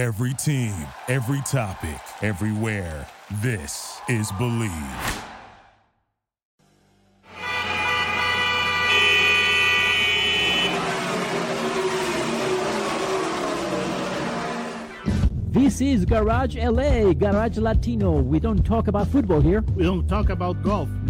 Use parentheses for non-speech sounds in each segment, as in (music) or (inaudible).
Every team, every topic, everywhere. This is Bleav. This is Garage LA, Garage Latino. We don't talk about football here. We don't talk about golf.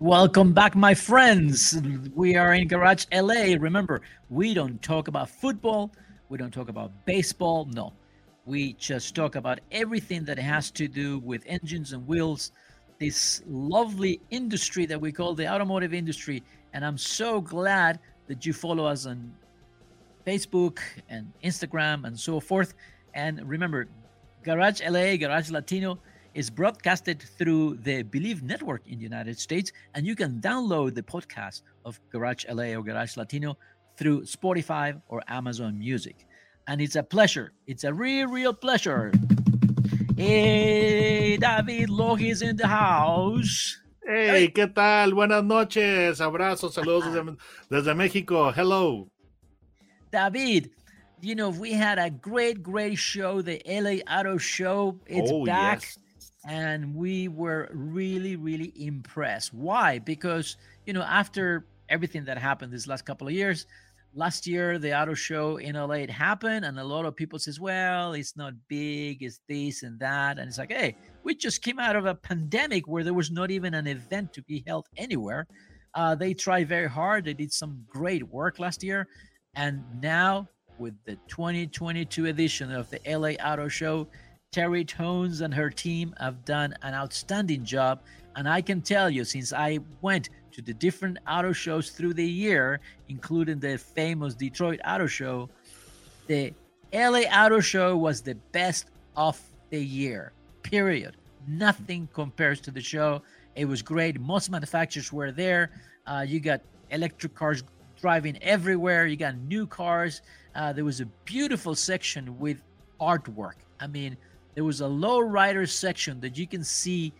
Welcome back, my friends. We are in Garage LA. Remember, we don't talk about football, we don't talk about baseball. No, we just talk about everything that has to do with engines and wheels, this lovely industry that we call the automotive industry. And I'm so glad that you follow us on Facebook and Instagram and so forth. And remember, Garage LA, Garage Latino is broadcasted through the Bleav Network in the United States, and you can download the podcast of Garage LA or Garage Latino through Spotify or Amazon Music. And it's a pleasure. It's a real, real pleasure. Hey, David Logis in the house. Hey, ¿qué tal? Buenas noches. Abrazos, saludos desde, desde México. Hello. David, you know, we had a great, great show, the LA Auto Show. It's Oh, back. yes. And we were really really impressed. Why? Because you know after everything that happened this last couple of years last year the auto show in la it happened and a lot of people says well it's not big it's this and that and it's like hey we just came out of a pandemic where there was not even an event to be held anywhere. Uh, they tried very hard they did some great work last year and now with the 2022 edition of the la auto show Terri Toennies and her team have done an outstanding job. And I can tell you, since I went to the different auto shows through the year, including the famous Detroit Auto Show, the LA Auto Show was the best of the year, period. Nothing compares to the show. It was great. Most manufacturers were there. Uh, you got electric cars driving everywhere, you got new cars. Uh, there was a beautiful section with artwork. I mean, there was a low rider section that you can see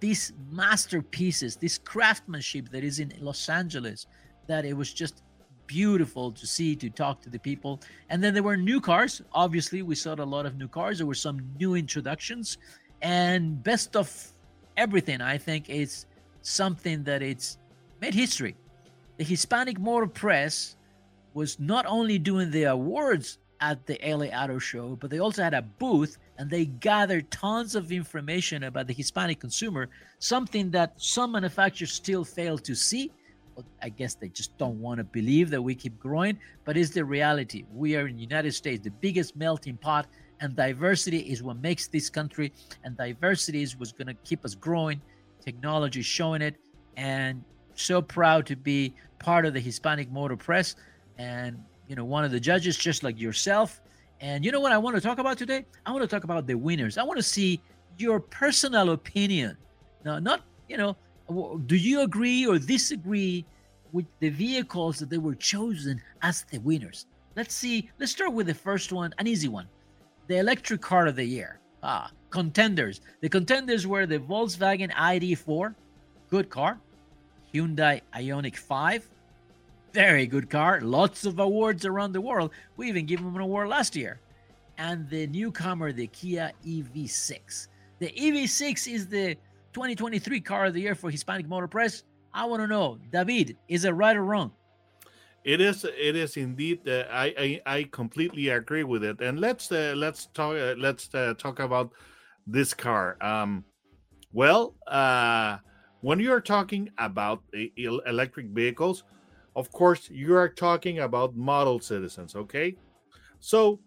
these masterpieces, this craftsmanship that is in Los Angeles, that it was just beautiful to see, to talk to the people. And then there were new cars. Obviously, we saw a lot of new cars. There were some new introductions. And best of everything, I think, is something that it's made history. The Hispanic Motor Press was not only doing the awards at the LA Auto Show, but they also had a booth and they gathered tons of information about the Hispanic consumer, something that some manufacturers still fail to see. I guess they just don't want to believe that we keep growing, but it's the reality. We are in the United States, the biggest melting pot, and diversity is what makes this country, and diversity is what's going to keep us growing. Technology is showing it, and so proud to be part of the Hispanic Motor Press, and you know, one of the judges, just like yourself. And you know what I want to talk about today? I want to talk about the winners. I want to see your personal opinion. Now, not, you know, do you agree or disagree with the vehicles that they were chosen as the winners? Let's see. Let's start with the first one, an easy one. The electric car of the year. Ah, contenders. The contenders were the Volkswagen ID4, good car. Hyundai Ioniq 5, very good car. Lots of awards around the world. We even gave him an award last year. And the newcomer, the Kia EV6. The EV6 is the 2023 car of the year for Hispanic Motor Press. I want to know, David, is it right or wrong? It is. It is indeed. Uh, I, I I completely agree with it. And let's uh, let's talk. Uh, let's uh, talk about this car. Um, well, uh, when you are talking about electric vehicles, of course you are talking about model citizens. Okay, so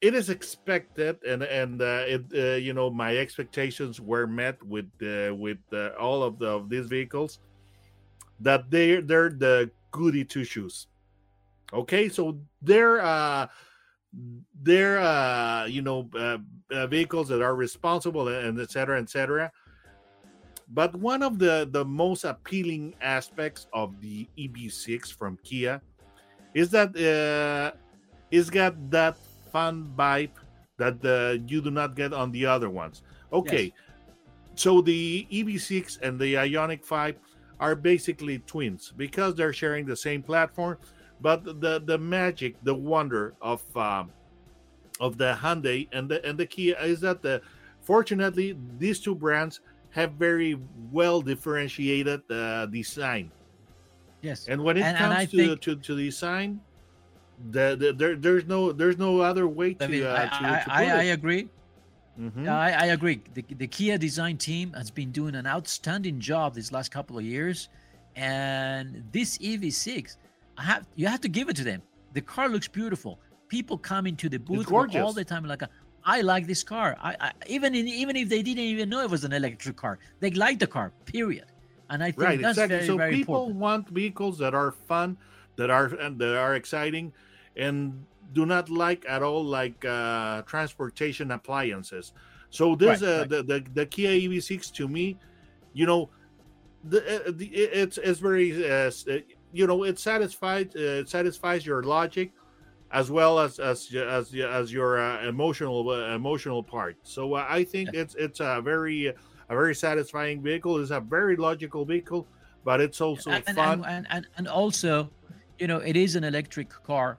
it is expected, and and uh, it uh, you know my expectations were met with uh, with uh, all of the of these vehicles that they they're the goody two shoes. Okay, so they're uh they're uh you know uh, uh, vehicles that are responsible and etc. cetera, et cetera. But one of the the most appealing aspects of the EV6 from Kia is that uh, it's got that fun vibe that uh, you do not get on the other ones. Okay, yes. so the EV6 and the Ioniq 5 are basically twins because they're sharing the same platform. But the the magic, the wonder of um, of the Hyundai and the and the Kia is that the fortunately these two brands have very well differentiated uh, design. Yes, and when it and, comes and to, think... to to design, the, the, there there's no there's no other way to. I, mean, uh, I, to, I, to I, I, agree. Mm-hmm. I, I agree. The, the Kia design team has been doing an outstanding job these last couple of years, and this EV6, I have you have to give it to them. The car looks beautiful. People come into the booth all the time like, I like this car. I, I even in, even if they didn't even know it was an electric car, they like the car. Period. And I think right, that's exactly. very, so very people important. want vehicles that are fun, that are and that are exciting, and do not like at all like uh, transportation appliances. So this right, uh, right. The, the the Kia EV6 to me, you know, the, uh, the it's it's very uh, uh, you know it satisfied uh, it satisfies your logic as well as as as, as your uh, emotional uh, emotional part. So uh, I think yeah. it's it's a very a very satisfying vehicle. It's a very logical vehicle, but it's also and, fun and, and and also, you know, it is an electric car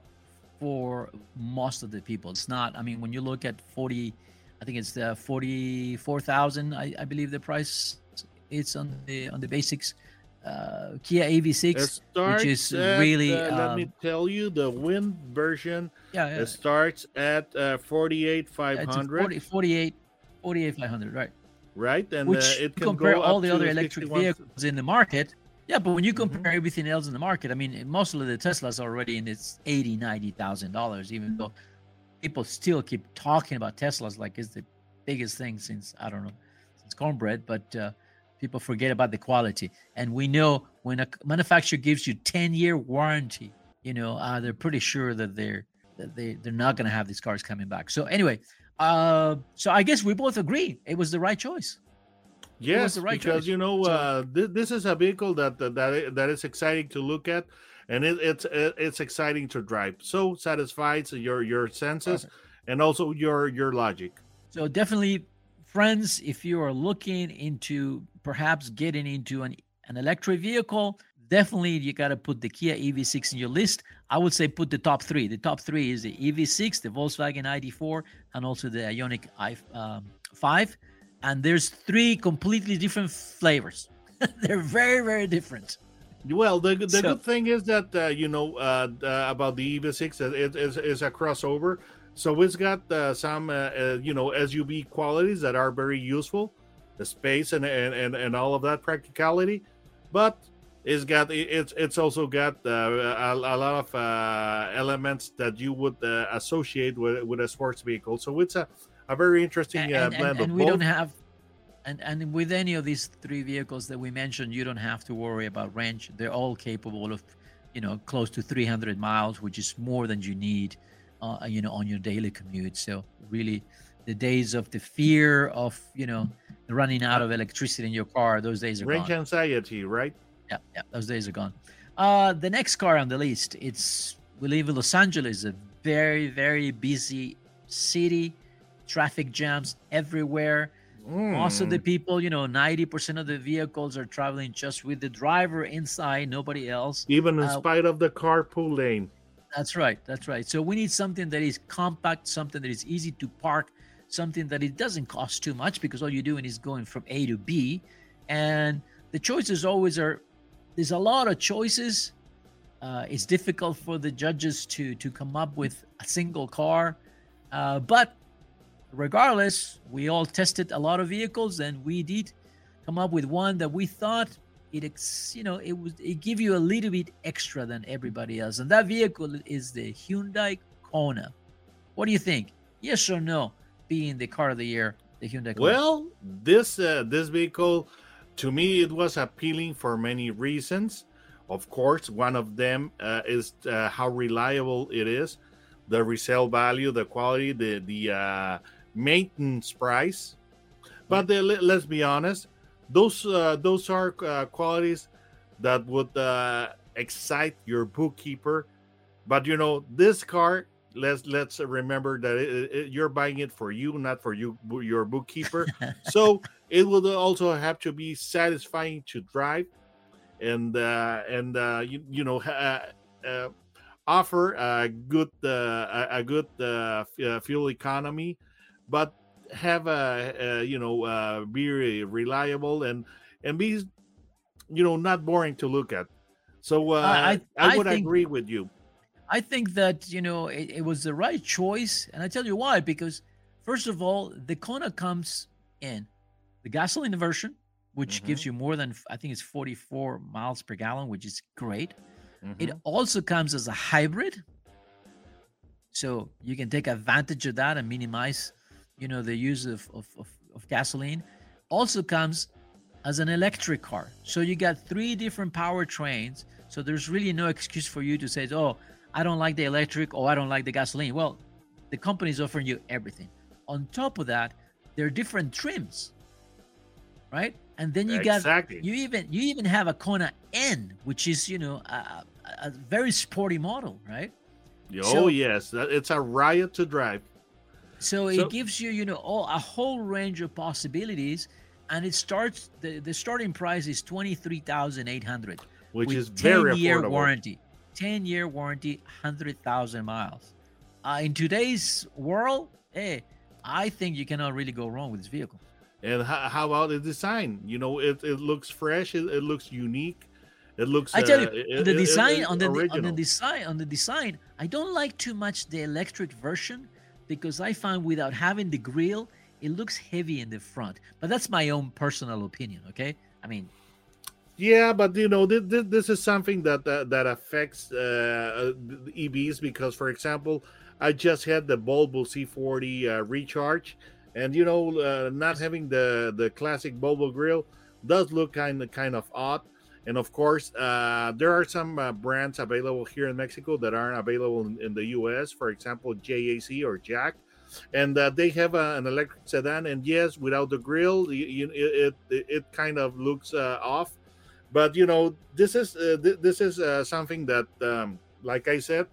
for most of the people. It's not. I mean, when you look at forty, I think it's the forty four thousand. I, I believe the price it's on the on the basics. Uh, Kia EV6, which is at, really. Uh, um, let me tell you, the wind version. Yeah, yeah. It starts at uh, 48,500. 40, 48, 48,500, right? Right, and which uh, it can compare all the other 51. electric vehicles in the market yeah, but when you compare mm-hmm. everything else in the market, I mean, most of the Teslas already in its eighty, ninety thousand dollars. Even though people still keep talking about Teslas like it's the biggest thing since I don't know since cornbread, but uh, people forget about the quality. And we know when a manufacturer gives you ten year warranty, you know, uh, they're pretty sure that they're that they they're not going to have these cars coming back. So anyway, uh, so I guess we both agree it was the right choice. Yes, right because choice. you know uh, th- this is a vehicle that that that is exciting to look at, and it, it's it's exciting to drive. So satisfies your your senses and also your your logic. So definitely, friends, if you are looking into perhaps getting into an an electric vehicle, definitely you got to put the Kia EV6 in your list. I would say put the top three. The top three is the EV6, the Volkswagen ID4, and also the Ioniq i5. Um, and there's three completely different flavors. (laughs) They're very, very different. Well, the, the so, good thing is that uh, you know uh, uh, about the EV6, it is is a crossover, so it's got uh, some uh, uh, you know SUV qualities that are very useful, the space and and and, and all of that practicality, but it's got it's it's also got a, a, lot of elements that you would associate with with a sports vehicle. So it's a a very interesting and, uh, blend and, and we both. don't have and and with any of these three vehicles that we mentioned you don't have to worry about range they're all capable of you know close to 300 miles which is more than you need uh, you know on your daily commute so really the days of the fear of you know running out of electricity in your car those days are range gone. anxiety right yeah yeah those days are gone uh the next car on the list it's we live in los angeles a very very busy city traffic jams everywhere. Mm. Most of the people, you know, 90% of the vehicles are traveling just with the driver inside, nobody else. Even in uh, spite of the carpool lane. That's right. That's right. So we need something that is compact, something that is easy to park, something that it doesn't cost too much because all you're doing is going from A to B. And the choices always are there's a lot of choices. Uh, it's difficult for the judges to to come up with a single car. Uh, but regardless, we all tested a lot of vehicles and we did come up with one that we thought it ex, you know it would it give you a little bit extra than everybody else and that vehicle is the Hyundai Kona. What do you think? Yes or no? Being the car of the year, the Hyundai Kona. Well, this uh, this vehicle to me it was appealing for many reasons. Of course, one of them uh, is uh, how reliable it is, the resale value, the quality, the the uh, maintenance price. But the, let's be honest, those uh, those are uh, qualities that would uh, excite your bookkeeper. But you know, this car, let's let's remember that it, it, you're buying it for you, not for you your bookkeeper. (laughs) so it will also have to be satisfying to drive, and uh, and uh, you you know. Uh, uh, offer a good uh, a good uh, uh, fuel economy, but have a, a you know uh, be reliable and and be you know not boring to look at. So uh, I, I, I would think, agree with you. I think that you know it, it, was the right choice, and I tell you why. Because first of all, the Kona comes in the gasoline version, which mm-hmm. gives you more than I think it's 44 miles per gallon, which is great. Mm-hmm. It also comes as a hybrid, so you can take advantage of that and minimize, you know, the use of of, of, of gasoline. Also comes as an electric car. So you got three different powertrains. So there's really no excuse for you to say, "Oh, I don't like the electric or I don't like the gasoline." Well, the company is offering you everything. On top of that, there are different trims, right? And then you exactly. got you even you even have a Kona N, which is you know a, a very sporty model, right? Oh so, yes, it's a riot to drive. So, so, it gives you you know all, a whole range of possibilities and it starts the, the starting price is 23800 which is very 10 year warranty 10 year warranty 100000 miles uh, in today's world hey i think you cannot really go wrong with this vehicle and how, how about the design you know it, it looks fresh it, it looks unique it looks. I tell you, uh, the design on the on the design on the design, I don't like too much the electric version because I find without having the grill, it looks heavy in the front. But that's my own personal opinion. Okay, I mean. Yeah, but you know this, this is something that that, that affects uh, EVs because, for example, I just had the Volvo C40 uh, recharge, and you know, uh, not having the the classic Volvo grill does look kind of kind of odd. And of course, uh, there are some uh, brands available here in Mexico that aren't available in, in, the US. For example, JAC or Jack and uh, they have a, an electric sedan. And yes, without the grill, you, you, it, it, it kind of looks uh, off. But you know, this is uh, th- this is uh, something that, um, like I said,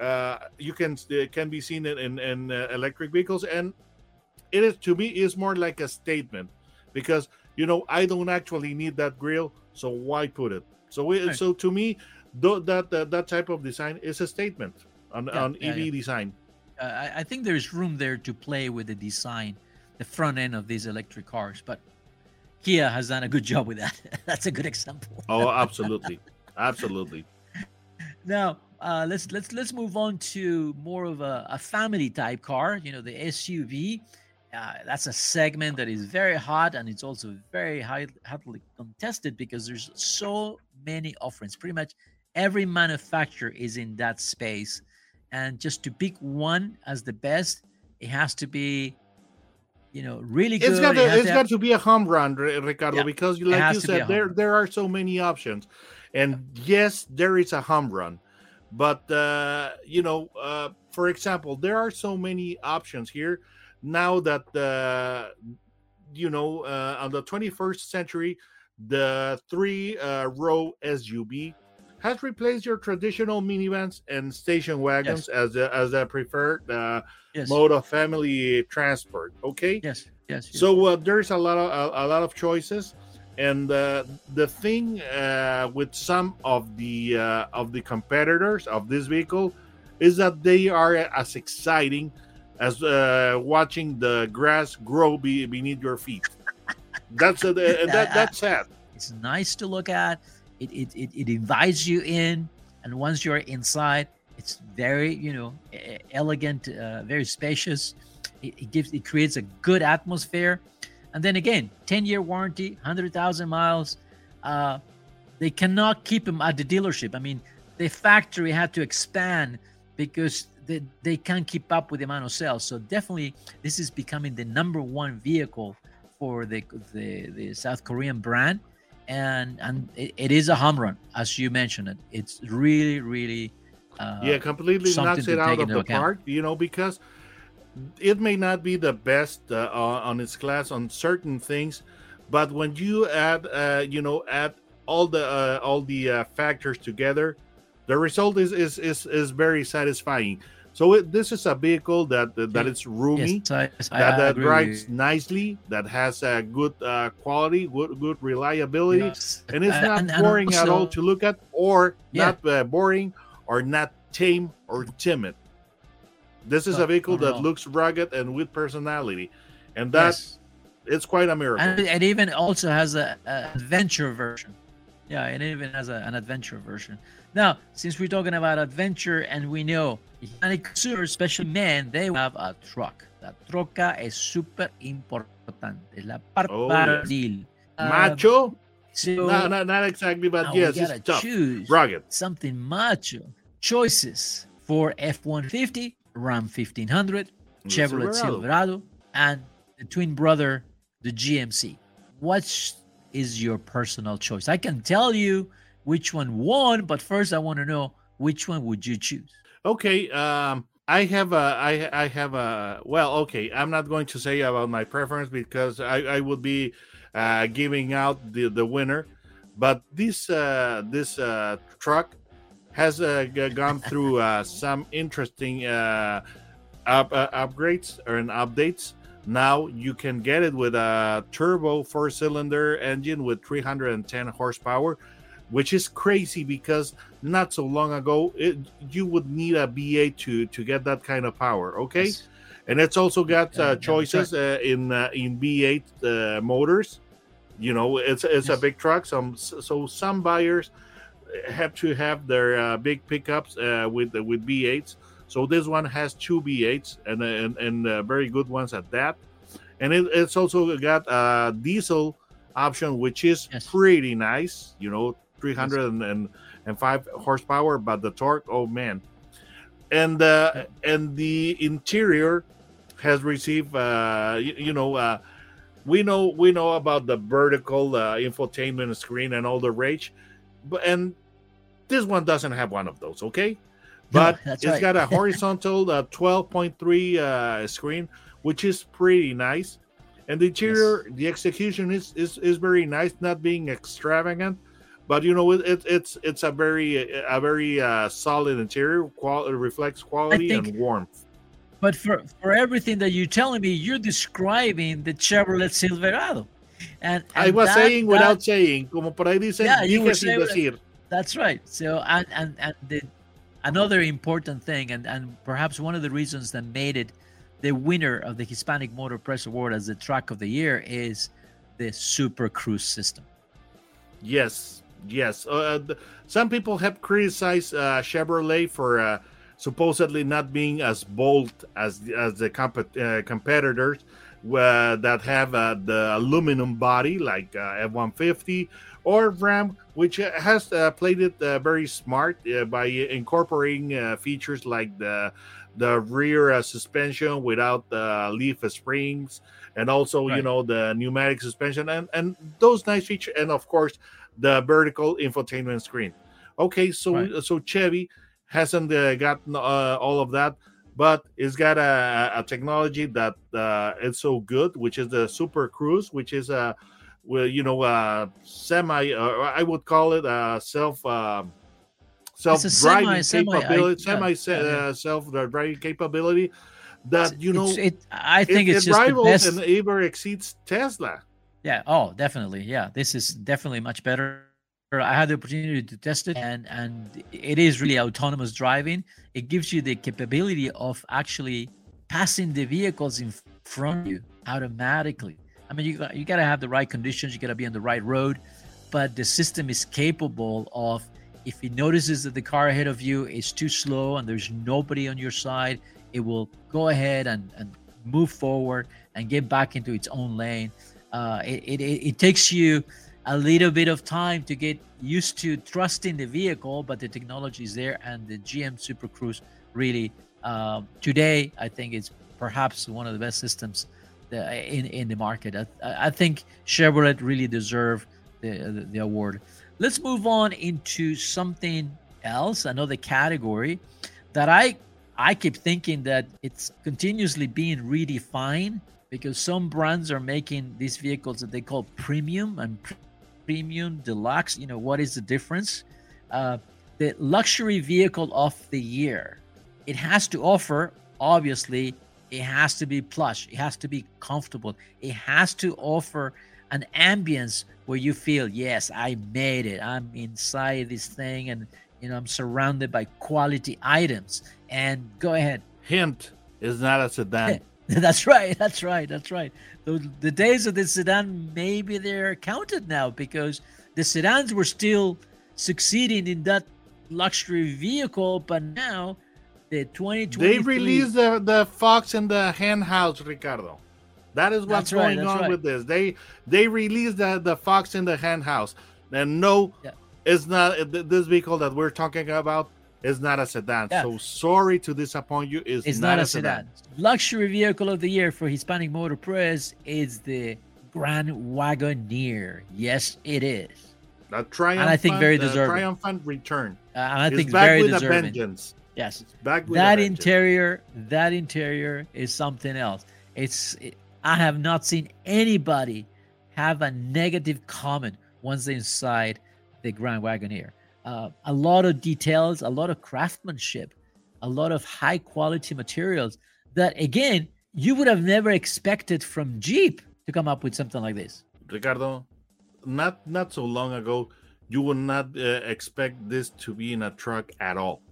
uh, you can can be seen in, in, in uh, electric vehicles, and it is to me is more like a statement because you know I don't actually need that grill, so why put it? So it, right. so to me, th- that, that that type of design is a statement on, yeah, on EV yeah. design uh, I think there's room there to play with the design, the front end of these electric cars. But Kia has done a good job with that. (laughs) That's a good example. oh, (laughs) absolutely, absolutely. Now uh, let's let's let's move on to more of a, a family type car. You know, the SUV. Uh, that's a segment that is very hot and it's also very high, hotly contested because there's so many offerings. Pretty much every manufacturer is in that space and just to pick one as the best, it has to be, you know, really good. It's got to, it it's to got have... to be a home run, Ricardo, yeah, because like you said, there there are so many options, and yes, there is a home run, but uh, you know, uh, for example, there are so many options here now that uh, you know uh, on the 21st century, the three uh, row SUV has replaced your traditional minivans and station wagons yes. as a, as a preferred uh, yes. mode of family transport. Okay. Yes. Yes. yes. So uh, there's a lot of a, a, lot of choices, and uh, the thing uh, with some of the uh, of the competitors of this vehicle is that they are as exciting as uh, watching the grass grow be, beneath your feet. That's a, (laughs) that, that's sad. It's nice to look at it, it, it, it invites you in. And once you're inside it's very you know elegant uh, very spacious. It, it, gives it creates a good atmosphere. And then again 10 year warranty 100000 miles. Uh, they cannot keep them at the dealership. I mean the factory had to expand because they, they can't keep up with the amount of sales. So definitely this is becoming the number one vehicle for the the, the south korean brand and and it, it is a home run as you mentioned it it's really really uh, yeah completely knocks it out of the account. park you know because it may not be the best uh, on its class on certain things but when you add, uh, you know, add all the uh, all the uh, factors together, the result is is is, is very satisfying. So it, this is a vehicle that that, that is roomy, Yes, I, I, that, that drives nicely, that has a good uh, quality, good good reliability, Yes. and it's Uh, not and- and boring at all to look at, or Yeah. not uh, boring, or not tame or timid. This is a vehicle that all. looks rugged and with personality, and that Yes. it's quite a miracle. and it even also has a, a adventure version yeah it even has a, an adventure version now since we're talking about adventure and we know Hispanic consumers especially men they have a truck la troca es súper importante la parte Oh, para yes. deal. Uh, Macho? so no, no, not exactly, but yes, we gotta it's tough, choose rugged. something macho choices for f-150 ram 1500 The Chevrolet Silverado. Silverado. and the twin brother, the GMC. What is your personal choice? I can tell you which one won, but first I want to know which one would you choose? Okay, um, I have a, I, I have a. Well, okay, I'm not going to say about my preference because I, I would be uh, giving out the the winner. But this uh, this uh, truck has uh, gone (laughs) through uh, some interesting uh, up, uh, upgrades or an updates. Now you can get it with a turbo four cylinder engine with 310 horsepower, which is crazy because not so long ago it, you would need a V8 to to get that kind of power. Okay, Yes. and it's also got uh, choices uh, in uh, in V8 uh, motors. You know, it's it's a big truck. Some so some buyers have to have their uh, big pickups uh, with with V8s. So this one has two V8s and and, and uh, very good ones at that. And it, it's also got a diesel option, which is Yes. pretty nice. You know, 305 horsepower, but the torque, oh man. And uh, and the interior has received, uh, you, you know, uh, we know we know about the vertical uh, infotainment screen and all the rage, but and this one doesn't have one of those. Okay, but (laughs) that's it's right. got a (laughs) horizontal uh, 12.3 uh, screen, which is pretty nice. And the interior, the execution is, is is very nice, not being extravagant, but you know it, it it's it's a very a very uh, solid interior. Quality reflects quality think- and warmth. But for, for everything that you're telling me, you're describing the Chevrolet Silverado. And, I was that- saying that- without saying, como por ahí dicen, Yeah, you were saying- decir. That's right. So and and and the another important thing, and and perhaps one of the reasons that made it the winner of the Hispanic Motor Press Award as the truck of the year is the Super Cruise system. Yes, yes. Uh, some people have criticized uh, Chevrolet for uh, supposedly not being as bold as as the comp- uh, competitors uh, that have uh, the aluminum body like uh, F-150 or Ram, which uh, has uh, played it uh, very smart uh, by incorporating uh, features like the the rear uh, suspension without the leaf springs and also you know the pneumatic suspension and and those nice features and of course the vertical infotainment screen okay so Right. so chevy hasn't uh, gotten uh, all of that but it's got a, a technology that uh, is so good which is the super cruise which is a well you know uh semi uh, i would call it a self um self-driving semi- semi- I- capability semi yeah, uh, self-driving capability that you know It's- it, I it, think it's it just the rivals best. and even exceeds tesla Yeah. Oh, definitely. Yeah. This is definitely much better. I had the opportunity to test it, and and it is really autonomous driving. It gives you the capability of actually passing the vehicles in front of you automatically. I mean, you got, you got to have the right conditions. You got to be on the right road, but the system is capable of if it notices that the car ahead of you is too slow and there's nobody on your side, it will go ahead and, and move forward and get back into its own lane. Uh, it, it, it takes you a little bit of time to get used to trusting the vehicle, but the technology is there, and the GM Super Cruise really um, today I think it's perhaps one of the best systems in in the market. I, I think Chevrolet really deserve the, the the award. Let's move on into something else, another category that I I keep thinking that it's continuously being redefined because some brands are making these vehicles that they call premium and premium deluxe. You know, what is the difference? Uh, the luxury vehicle of the year, it has to offer, obviously, it has to be plush, it has to be comfortable, it has to offer an ambience where you feel, yes, I made it. I'm inside this thing and you know I'm surrounded by quality items. And go ahead. (laughs) Hint is not a sedan. (laughs) that's right. That's right. That's right. The, the days of the sedan, maybe they're counted now because the sedans were still succeeding in that luxury vehicle, but now the 2020 they released the, the Fox in the hen house, Ricardo. That is what's going on right. with this. They they released the, the Fox in the hen house, and no, yeah. It's not this vehicle that we're talking about is not a sedan. Yeah. So sorry to disappoint you. It's, it's not, not, a sedan. sedan. Luxury vehicle of the year for Hispanic Motor Press is the Grand Wagoneer. Yes, it is. A triumphant, and I think very deserving. triumphant return. Uh, and I think very deserving. Yes, it's back that interior. That interior is something else. It's. It, I have not seen anybody have a negative comment once they're inside the Grand Wagoneer. Uh, a lot of details, a lot of craftsmanship, a lot of high quality materials that, again, you would have never expected from Jeep to come up with something like this. Ricardo, not not so long ago, you would not uh, expect this to be in a truck at all.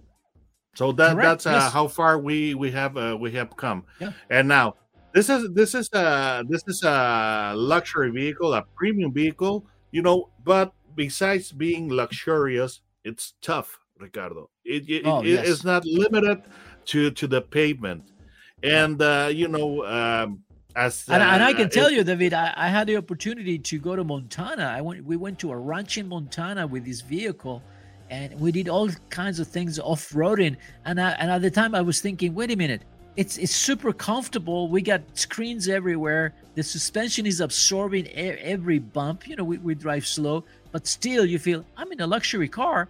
So that Correct. that's uh, yes. how far we we have uh, we have come. Yeah. And now this is this is a this is a luxury vehicle, a premium vehicle, you know. But besides being luxurious, it's tough, Ricardo. It, it, oh, it yes. it's not limited to to the pavement, and uh, you know. Um, as, uh, and, and, I can tell you, David, I, I, had the opportunity to go to Montana. I went. We went to a ranch in Montana with this vehicle, and we did all kinds of things off roading. And I, and at the time, I was thinking, wait a minute, it's it's super comfortable. We got screens everywhere. The suspension is absorbing every bump. You know, we, we drive slow, but still you feel I'm in a luxury car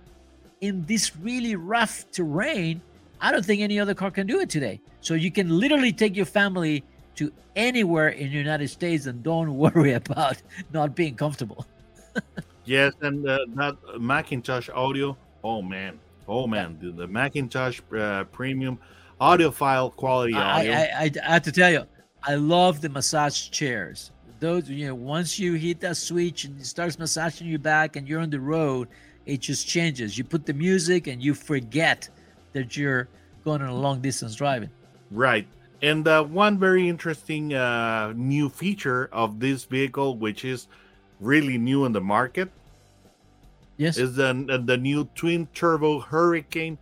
in this really rough terrain. I don't think any other car can do it today. So you can literally take your family to anywhere in the United States and don't (laughs) worry about not being comfortable. (laughs) yes, and uh, that McIntosh audio. Oh man, oh man, the, the McIntosh uh, premium audiophile quality audio. I, I, I, have to tell you, I love the massage chairs. Those, you know, once you hit that switch and it starts massaging your back and you're on the road, it just changes. You put the music and you forget that you're going on a long distance driving. Right. And uh, one very interesting uh, new feature of this vehicle, which is really new in the market, yes, is the the new twin turbo Hurricane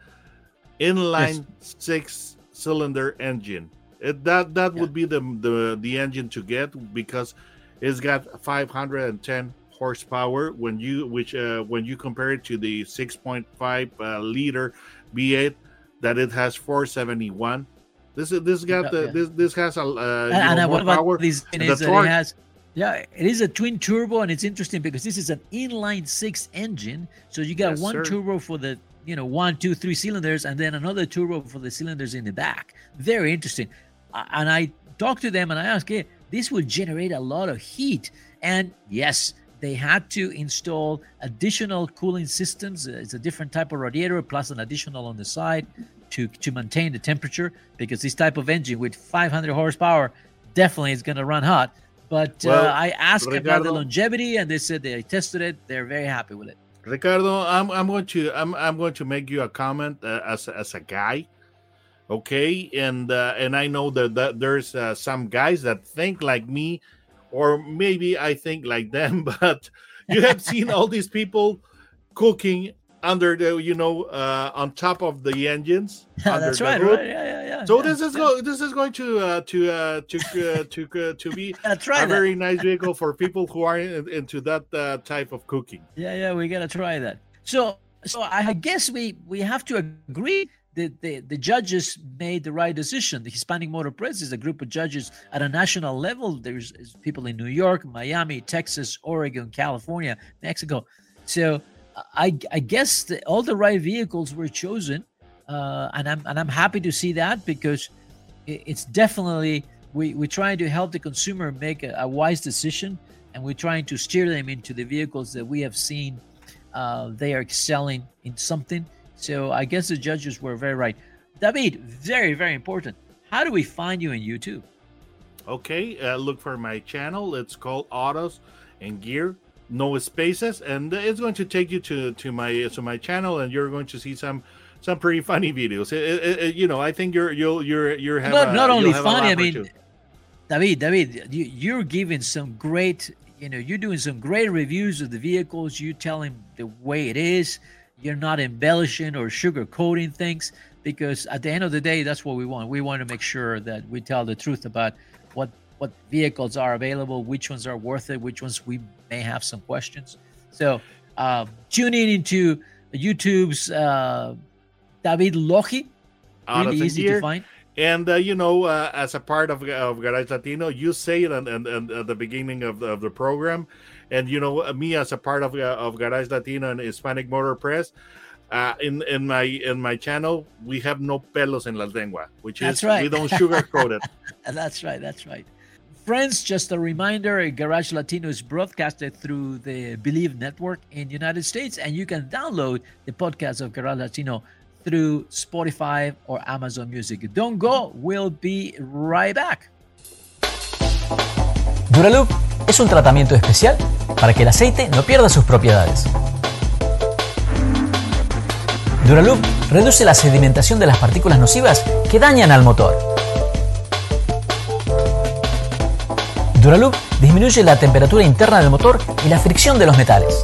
inline yes. six cylinder engine. It, that that yeah. would be the, the the engine to get because it's got 510 horsepower when you which uh, when you compare it to the 6.5 uh, liter V8 that it has 471. This is this got the yeah. this this has a uh, and, and what about power. These and is it has yeah, it is a twin turbo, and it's interesting because this is an inline six engine. So you got yes, one sir. turbo for the you know one two three cylinders and then another turbo for the cylinders in the back very interesting and i talked to them and i asked hey this will generate a lot of heat. And yes they had to install additional cooling systems. It's a different type of radiator plus an additional on the side to to maintain the temperature because this type of engine with 500 horsepower definitely is going to run hot. But uh, well, uh, i asked Ricardo, about the longevity and they said they tested it. They're very happy with it. Ricardo, I'm I'm going to I'm I'm going to make you a comment uh, as as a guy, okay? And uh, and I know that, that there's uh, some guys that think like me, or maybe I think like them, (laughs) but you have seen all these people cooking under the you know uh, on top of the engines. (laughs) That's right, right. Yeah, yeah, yeah. So yeah, this is yeah. go this is going to uh, to uh, to uh, to uh, to be (laughs) That's right, a very nice vehicle for people who are in, into that uh, type of cooking. Yeah, yeah, we gotta try that. So so I guess we we have to agree that the, the judges made the right decision. The Hispanic Motor Press is a group of judges at a national level. There's people in New York, Miami, Texas, Oregon, California, Mexico. So I, I guess the, all the right vehicles were chosen, uh, and I'm and I'm happy to see that because it, it's definitely we, we're trying to help the consumer make a, a wise decision and we're trying to steer them into the vehicles that we have seen uh, they are excelling in something. So I guess the judges were very right. David, very, very important. How do we find you in YouTube? Okay, uh, look for my channel. It's called Autos and Gear, no spaces, and it's going to take you to to my to my channel, and you're going to see some some pretty funny videos. It, it, it, you know, I think you're you'll you're you're not, a, not only funny. I mean, David, David, you, you're giving some great. You know, you're doing some great reviews of the vehicles. You telling the way it is. You're not embellishing or sugarcoating things because at the end of the day, that's what we want. We want to make sure that we tell the truth about what what vehicles are available, which ones are worth it, which ones we may have some questions. So uh, tune in into YouTube's uh, David Logi. Really easy to find. And uh, you know, uh, as a part of, of Garage Latino, you say it and, at the beginning of the, of the program, and you know, me as a part of uh, of Garage Latino and Hispanic Motor Press, uh, in in my in my channel, we have no pelos en la lengua, which that's is right. we don't sugarcoat it. (laughs) that's right. That's right. Friends, just a reminder Garage Latino is broadcasted through the Bleav Network in the United States, and you can download the podcast of Garage Latino through Spotify or Amazon Music. Don't go, we'll be right back. Duraloop es un tratamiento especial para que el aceite no pierda sus propiedades. Duraloop reduce la sedimentación de las partículas nocivas que dañan al motor. Duraloop disminuye la temperatura interna del motor y la fricción de los metales.